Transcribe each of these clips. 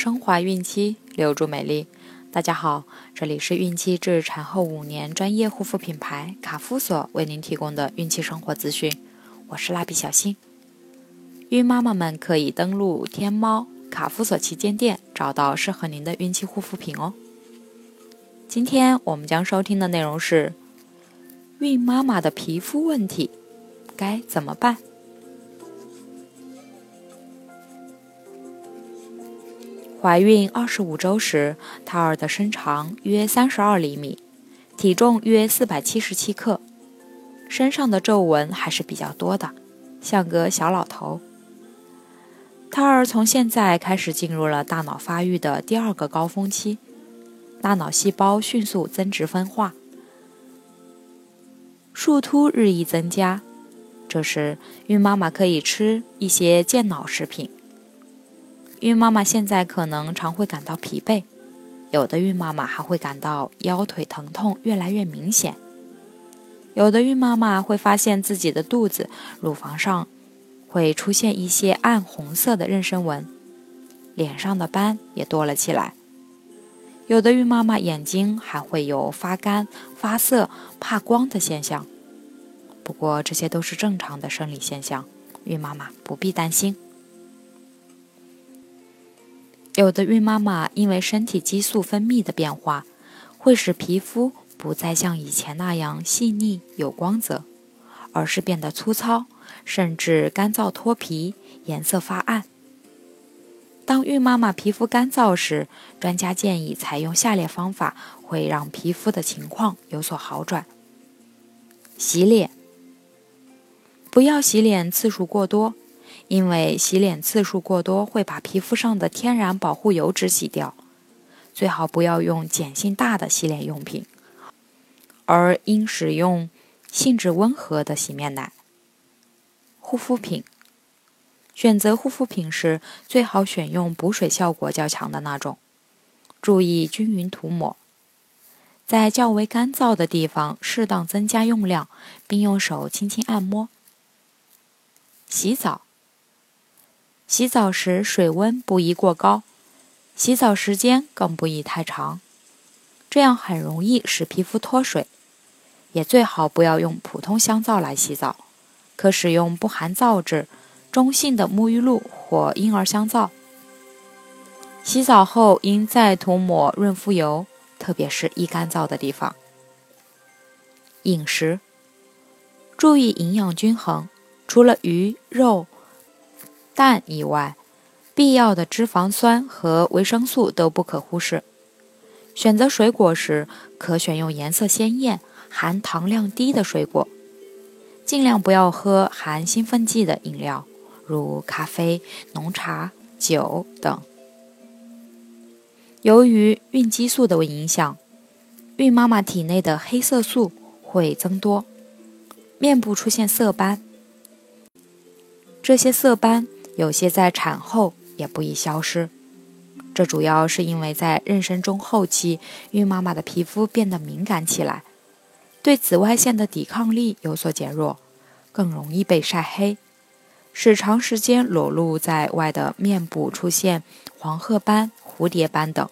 升华孕期，留住美丽。大家好，这里是孕期至产后五年专业护肤品牌卡夫索为您提供的孕期生活资讯。我是蜡笔小新。孕妈妈们可以登录天猫卡夫索旗舰店，找到适合您的孕期护肤品哦。今天我们将收听的内容是：孕妈妈的皮肤问题该怎么办？怀孕二十五周时，胎儿的身长约三十二厘米，体重约四百七十七克，身上的皱纹还是比较多的，像个小老头。胎儿从现在开始进入了大脑发育的第二个高峰期，大脑细胞迅速增殖分化，树突日益增加。这时，孕妈妈可以吃一些健脑食品。孕妈妈现在可能常会感到疲惫，有的孕妈妈还会感到腰腿疼痛越来越明显，有的孕妈妈会发现自己的肚子、乳房上会出现一些暗红色的妊娠纹，脸上的斑也多了起来，有的孕妈妈眼睛还会有发干、发涩、怕光的现象，不过这些都是正常的生理现象，孕妈妈不必担心。有的孕妈妈因为身体激素分泌的变化，会使皮肤不再像以前那样细腻有光泽，而是变得粗糙，甚至干燥脱皮，颜色发暗。当孕妈妈皮肤干燥时，专家建议采用下列方法，会让皮肤的情况有所好转：洗脸，不要洗脸次数过多。因为洗脸次数过多会把皮肤上的天然保护油脂洗掉，最好不要用碱性大的洗脸用品，而应使用性质温和的洗面奶。护肤品，选择护肤品时最好选用补水效果较强的那种，注意均匀涂抹，在较为干燥的地方适当增加用量，并用手轻轻按摩。洗澡。洗澡时水温不宜过高，洗澡时间更不宜太长，这样很容易使皮肤脱水。也最好不要用普通香皂来洗澡，可使用不含皂质、中性的沐浴露或婴儿香皂。洗澡后应再涂抹润肤油，特别是易干燥的地方。饮食注意营养均衡，除了鱼肉。蛋以外，必要的脂肪酸和维生素都不可忽视。选择水果时，可选用颜色鲜艳、含糖量低的水果。尽量不要喝含兴奋剂的饮料，如咖啡、浓茶、酒等。由于孕激素的影响，孕妈妈体内的黑色素会增多，面部出现色斑。这些色斑。有些在产后也不易消失，这主要是因为在妊娠中后期，孕妈妈的皮肤变得敏感起来，对紫外线的抵抗力有所减弱，更容易被晒黑，使长时间裸露在外的面部出现黄褐斑、蝴蝶斑等。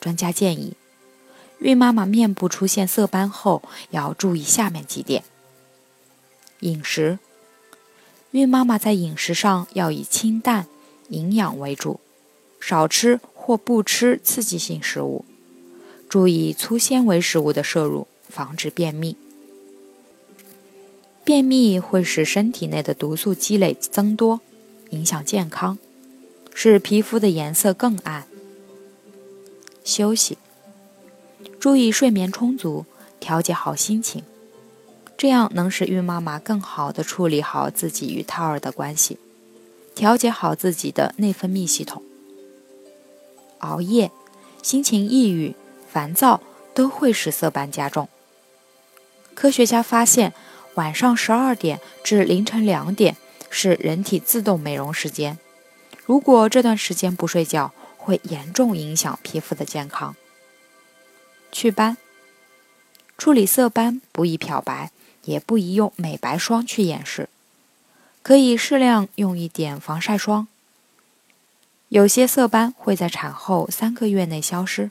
专家建议，孕妈妈面部出现色斑后要注意下面几点：饮食。孕妈妈在饮食上要以清淡、营养为主，少吃或不吃刺激性食物，注意粗纤维食物的摄入，防止便秘。便秘会使身体内的毒素积累增多，影响健康，使皮肤的颜色更暗。休息，注意睡眠充足，调节好心情。这样能使孕妈妈更好地处理好自己与胎儿的关系，调节好自己的内分泌系统。熬夜、心情抑郁、烦躁都会使色斑加重。科学家发现，晚上十二点至凌晨两点是人体自动美容时间，如果这段时间不睡觉，会严重影响皮肤的健康。祛斑，处理色斑不宜漂白。也不宜用美白霜去掩饰，可以适量用一点防晒霜。有些色斑会在产后三个月内消失，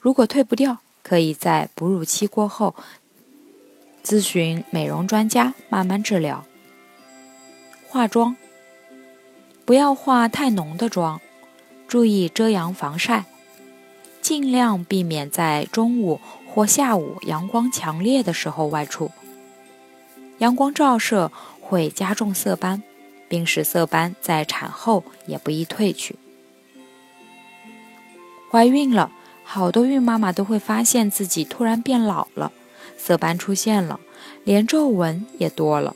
如果退不掉，可以在哺乳期过后咨询美容专家慢慢治疗。化妆，不要化太浓的妆，注意遮阳防晒，尽量避免在中午或下午阳光强烈的时候外出。阳光照射会加重色斑，并使色斑在产后也不易褪去。怀孕了，好多孕妈妈都会发现自己突然变老了，色斑出现了，连皱纹也多了。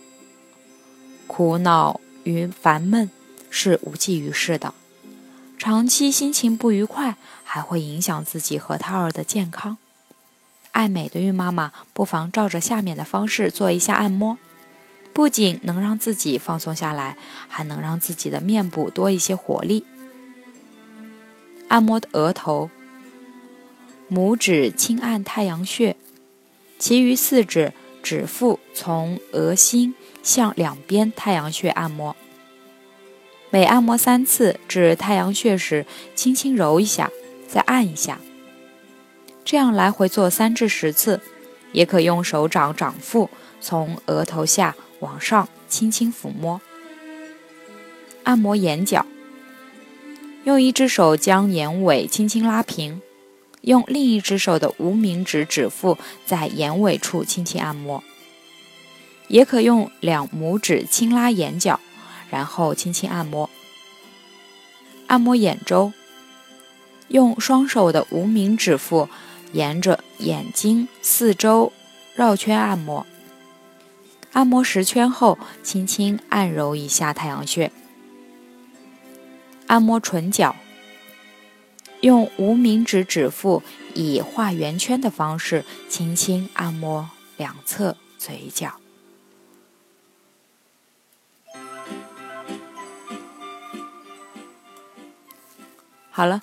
苦恼与烦闷是无济于事的，长期心情不愉快还会影响自己和胎儿的健康。爱美的孕妈妈不妨照着下面的方式做一下按摩，不仅能让自己放松下来，还能让自己的面部多一些活力。按摩的额头，拇指轻按太阳穴，其余四指指腹从额心向两边太阳穴按摩。每按摩三次至太阳穴时，轻轻揉一下，再按一下，这样来回做三至十次。也可用手掌掌腹从额头下往上轻轻抚摸。按摩眼角。用一只手将眼尾轻轻拉平，用另一只手的无名指指腹在眼尾处轻轻按摩。也可用两拇指轻拉眼角，然后轻轻按摩。按摩眼周，用双手的无名指腹沿着眼睛四周绕圈按摩。按摩十圈后，轻轻按揉一下太阳穴。按摩唇角，用无名指指腹以画圆圈的方式轻轻按摩两侧嘴角。好了，